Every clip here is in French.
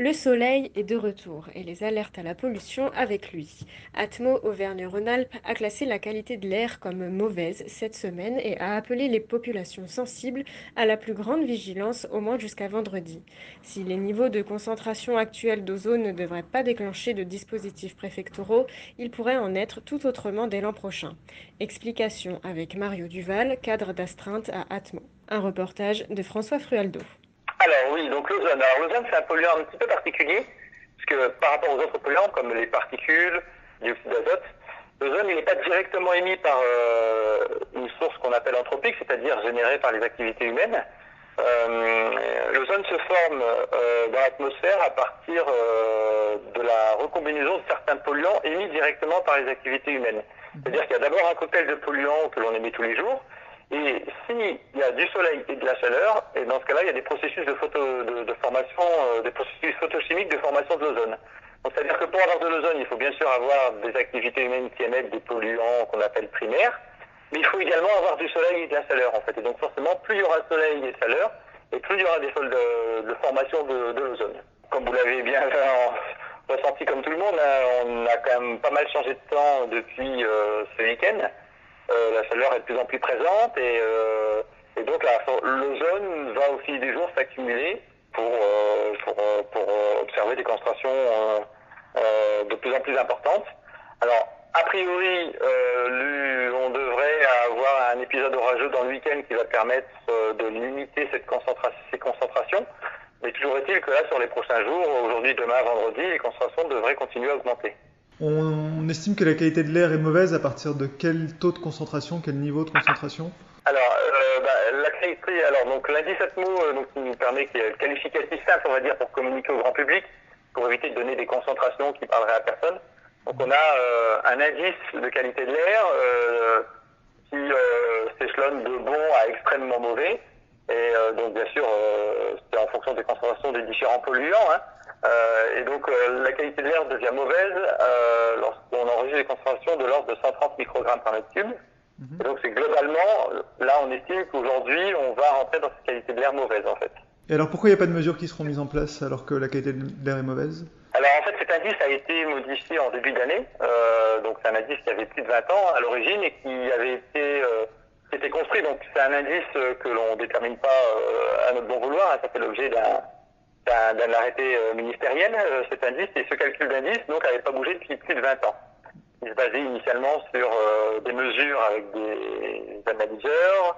Le soleil est de retour et les alertes à la pollution avec lui. Atmo Auvergne-Rhône-Alpes a classé la qualité de l'air comme mauvaise cette semaine et a appelé les populations sensibles à la plus grande vigilance au moins jusqu'à vendredi. Si les niveaux de concentration actuels d'ozone ne devraient pas déclencher de dispositifs préfectoraux, il pourrait en être tout autrement dès l'an prochain. Explication avec Mario Duval, cadre d'astreinte à Atmo. Un reportage de François Frualdo. Alors oui, donc l'ozone. Alors l'ozone, c'est un polluant un petit peu particulier, parce que par rapport aux autres polluants, comme les particules, dioxyde d'azote, l'ozone, il n'est pas directement émis par euh, une source qu'on appelle anthropique, c'est-à-dire générée par les activités humaines. Euh, l'ozone se forme euh, dans l'atmosphère à partir de la recombinaison de certains polluants émis directement par les activités humaines. C'est-à-dire qu'il y a d'abord un cocktail de polluants que l'on émet tous les jours, et s'il y a du soleil et de la chaleur, et dans ce cas-là, il y a des processus de, photo, de, formation, euh, des processus photochimiques de formation de l'ozone. C'est-à-dire que pour avoir de l'ozone, il faut bien sûr avoir des activités humaines qui émettent des polluants qu'on appelle primaires, mais il faut également avoir du soleil et de la chaleur en fait. Et donc forcément, plus il y aura de soleil et de chaleur, et plus il y aura des sols de, de formation de, de l'ozone. Comme vous l'avez bien ressenti comme tout le monde, hein, on a quand même pas mal changé de temps depuis euh, ce week-end. Euh, la chaleur est de plus en plus présente et, euh, et donc l'ozone va au fil des jours s'accumuler pour, euh, pour, pour, observer des concentrations de plus en plus importantes. Alors, a priori, on devrait avoir un épisode orageux dans le week-end qui va permettre de limiter cette concentration, ces concentrations. Mais toujours est-il que là, sur les prochains jours, aujourd'hui, demain, vendredi, les concentrations devraient continuer à augmenter. On estime que la qualité de l'air est mauvaise à partir de quel taux de concentration, quel niveau de concentration Alors, euh, bah, la qualité, alors donc l'indice Atmo, euh, donc, qui nous permet, qui est qualificatif simple, on va dire, pour communiquer au grand public, pour éviter de donner des concentrations qui parleraient à personne. Donc on a euh, un indice de qualité de l'air euh, qui euh, s'échelonne de bon à extrêmement mauvais. Et donc bien sûr, c'est en fonction des concentrations des différents polluants. Hein. Euh, et donc euh, la qualité de l'air devient mauvaise euh, lorsqu'on enregistre des concentrations de l'ordre de 130 microgrammes par mètre cube. Mhm. Et donc c'est globalement, là on estime qu'aujourd'hui on va rentrer dans cette qualité de l'air mauvaise en fait. Et alors pourquoi il n'y a pas de mesures qui seront mises en place alors que la qualité de l'air est mauvaise? Alors en fait cet indice a été modifié en début d'année, euh, donc c'est un indice qui avait plus de 20 ans à l'origine et qui avait été euh, qui était construit, donc c'est un indice que l'on détermine pas à notre bon vouloir, ça fait l'objet d'un d'un arrêté euh, ministériel, euh, cet indice, et ce calcul d'indice donc n'avait pas bougé depuis plus de 20 ans. Il se basait initialement sur euh, des mesures avec des analyseurs,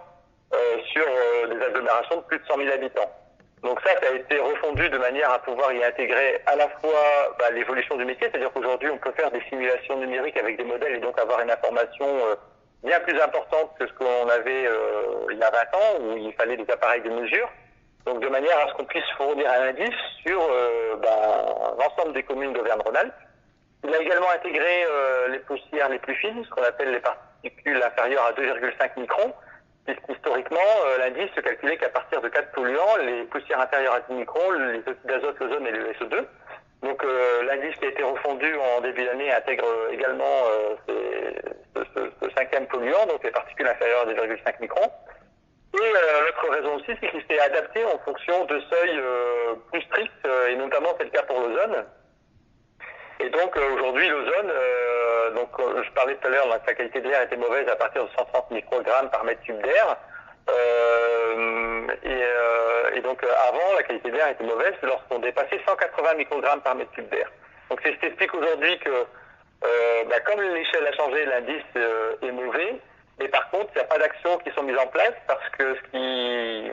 sur des agglomérations de plus de 100 000 habitants. Donc ça, ça a été refondu de manière à pouvoir y intégrer à la fois bah, l'évolution du métier, c'est-à-dire qu'aujourd'hui on peut faire des simulations numériques avec des modèles et donc avoir une information bien plus importante que ce qu'on avait il y a 20 ans, où il fallait des appareils de mesure donc de manière à ce qu'on puisse fournir un indice sur euh, ben, l'ensemble des communes d'Auvergne-Rhône-Alpes. Il a également intégré euh, les poussières les plus fines, ce qu'on appelle les particules inférieures à 2,5 microns, puisqu'historiquement, euh, l'indice se calculait qu'à partir de quatre polluants, les poussières inférieures à 10 microns, les oxydes d'azote, l'ozone et le SO2. Donc l'indice qui a été refondu en début d'année intègre également ce, ce, ce, cinquième polluant, donc les particules inférieures à 2,5 microns. Et euh, raison aussi, c'est qu'il s'est adapté en fonction de seuils euh, plus stricts, euh, et notamment c'est le cas pour l'ozone. Et donc aujourd'hui, l'ozone, donc je parlais tout à l'heure, sa qualité de l'air était mauvaise à partir de 130 microgrammes par mètre cube d'air. Et, et, donc avant, la qualité de l'air était mauvaise lorsqu'on dépassait 180 microgrammes par mètre cube d'air. Donc c'est ce qui explique aujourd'hui que, bah, comme l'échelle a changé, l'indice est mauvais. Mais par contre, il n'y a pas d'actions qui sont mises en place parce que ce qui,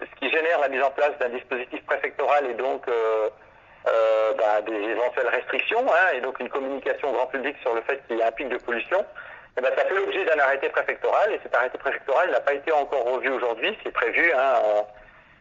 ce qui génère la mise en place d'un dispositif préfectoral et donc euh, euh, bah, des éventuelles restrictions hein, et donc une communication au grand public sur le fait qu'il y a un pic de pollution, eh ben, ça fait l'objet d'un arrêté préfectoral et cet arrêté préfectoral n'a pas été encore revu aujourd'hui, c'est prévu, hein,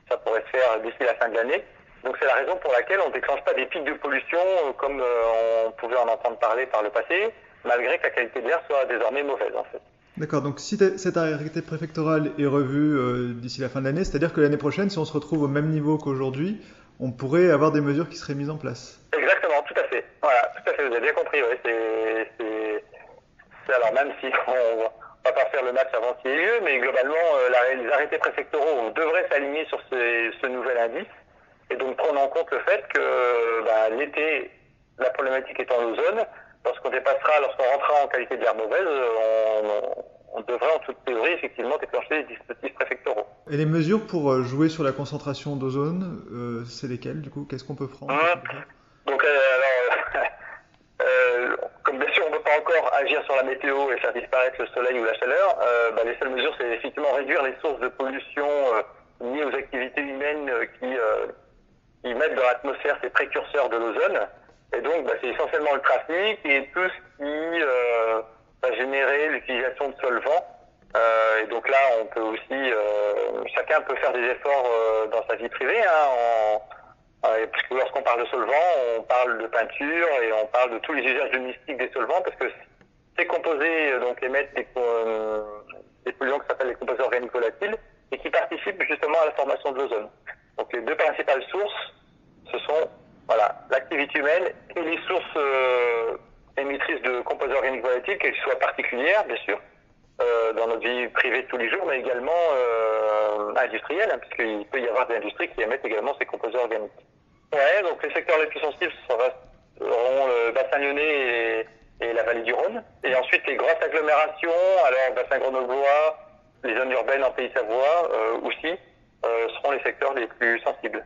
ça pourrait se faire d'ici la fin de l'année. Donc c'est la raison pour laquelle on ne déclenche pas des pics de pollution euh, comme euh, on pouvait en entendre parler par le passé, malgré que la qualité de l'air soit désormais mauvaise en fait. D'accord, donc si cet arrêté préfectoral est revu euh, d'ici la fin de l'année, c'est-à-dire que l'année prochaine, si on se retrouve au même niveau qu'aujourd'hui, on pourrait avoir des mesures qui seraient mises en place. Exactement, tout à fait. Voilà, tout à fait, vous avez bien compris. Oui. Alors même si on va pas faire le match avant qu'il ait lieu, mais globalement, les arrêtés préfectoraux devraient s'aligner sur ce nouvel indice et donc prendre en compte le fait que bah, l'été, la problématique étant l'ozone, lorsqu'on dépassera, lorsqu'on rentrera en qualité de l'air mauvaise, on, devrait en toute théorie effectivement déclencher des dispositifs préfectoraux. Et les mesures pour euh, jouer sur la concentration d'ozone, euh, c'est lesquelles du coup? Qu'est-ce qu'on peut prendre? Mmh. Donc euh, alors, euh, comme bien sûr on ne peut pas encore agir sur la météo et faire disparaître le soleil ou la chaleur, bah, les seules mesures c'est effectivement réduire les sources de pollution liées aux activités humaines qui ils mettent dans l'atmosphère ces précurseurs de l'ozone. Et donc, bah, c'est essentiellement le trafic et tout ce qui euh, va générer l'utilisation de solvants. Euh, et donc là, on peut aussi, euh, chacun peut faire des efforts euh, dans sa vie privée, hein, en, euh, parce que lorsqu'on parle de solvants, on parle de peinture et on parle de tous les usages domestiques des solvants, parce que ces composés donc émettent des, des polluants qui s'appellent les composés organiques volatiles et qui participent justement à la formation de l'ozone. Donc les deux principales sources, ce sont voilà, l'activité humaine et les sources euh, émettrices de composés organiques volatiles, qu'elles soient particulières, bien sûr, euh, dans notre vie privée de tous les jours, mais également euh, industrielle, hein, puisqu'il peut y avoir des industries qui émettent également ces composés organiques. Ouais, donc les secteurs les plus sensibles seront le bassin lyonnais et, et, la vallée du Rhône. Et ensuite les grosses agglomérations, alors bassin grenoblois, les zones urbaines en Pays Savoie euh, aussi, euh, seront les secteurs les plus sensibles.